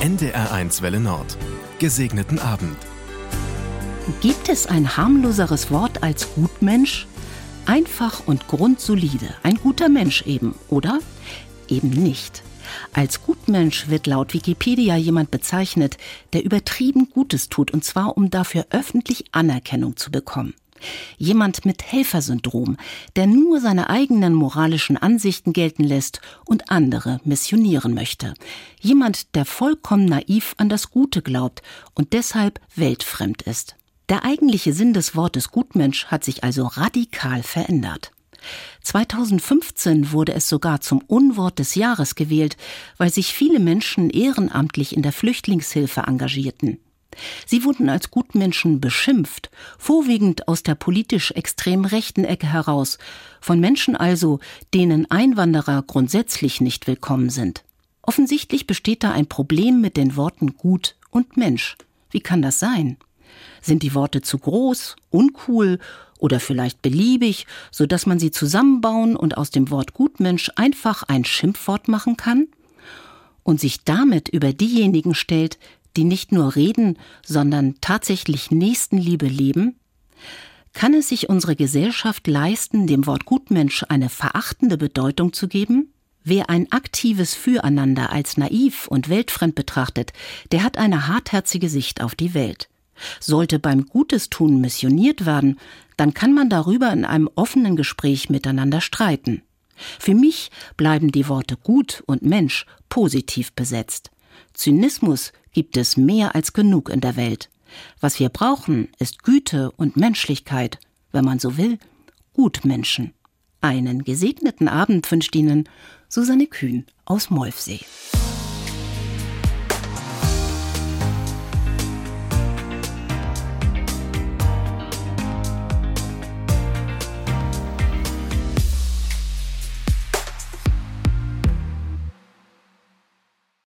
NDR1 Welle Nord. Gesegneten Abend. Gibt es ein harmloseres Wort als Gutmensch? Einfach und grundsolide, ein guter Mensch eben, oder? Eben nicht. Als Gutmensch wird laut Wikipedia jemand bezeichnet, der übertrieben Gutes tut, und zwar um dafür öffentlich Anerkennung zu bekommen. Jemand mit Helfersyndrom, der nur seine eigenen moralischen Ansichten gelten lässt und andere missionieren möchte. Jemand, der vollkommen naiv an das Gute glaubt und deshalb weltfremd ist. Der eigentliche Sinn des Wortes Gutmensch hat sich also radikal verändert. 2015 wurde es sogar zum Unwort des Jahres gewählt, weil sich viele Menschen ehrenamtlich in der Flüchtlingshilfe engagierten. Sie wurden als Gutmenschen beschimpft, vorwiegend aus der politisch extrem rechten Ecke heraus, von Menschen also, denen Einwanderer grundsätzlich nicht willkommen sind. Offensichtlich besteht da ein Problem mit den Worten gut und Mensch. Wie kann das sein? Sind die Worte zu groß, uncool oder vielleicht beliebig, so dass man sie zusammenbauen und aus dem Wort Gutmensch einfach ein Schimpfwort machen kann? Und sich damit über diejenigen stellt, die nicht nur reden, sondern tatsächlich Nächstenliebe leben? Kann es sich unsere Gesellschaft leisten, dem Wort Gutmensch eine verachtende Bedeutung zu geben? Wer ein aktives Füreinander als naiv und weltfremd betrachtet, der hat eine hartherzige Sicht auf die Welt. Sollte beim Gutes tun missioniert werden, dann kann man darüber in einem offenen Gespräch miteinander streiten. Für mich bleiben die Worte gut und Mensch positiv besetzt. Zynismus gibt es mehr als genug in der Welt. Was wir brauchen, ist Güte und Menschlichkeit, wenn man so will, Gutmenschen. Einen gesegneten Abend wünscht Ihnen Susanne Kühn aus Molfsee.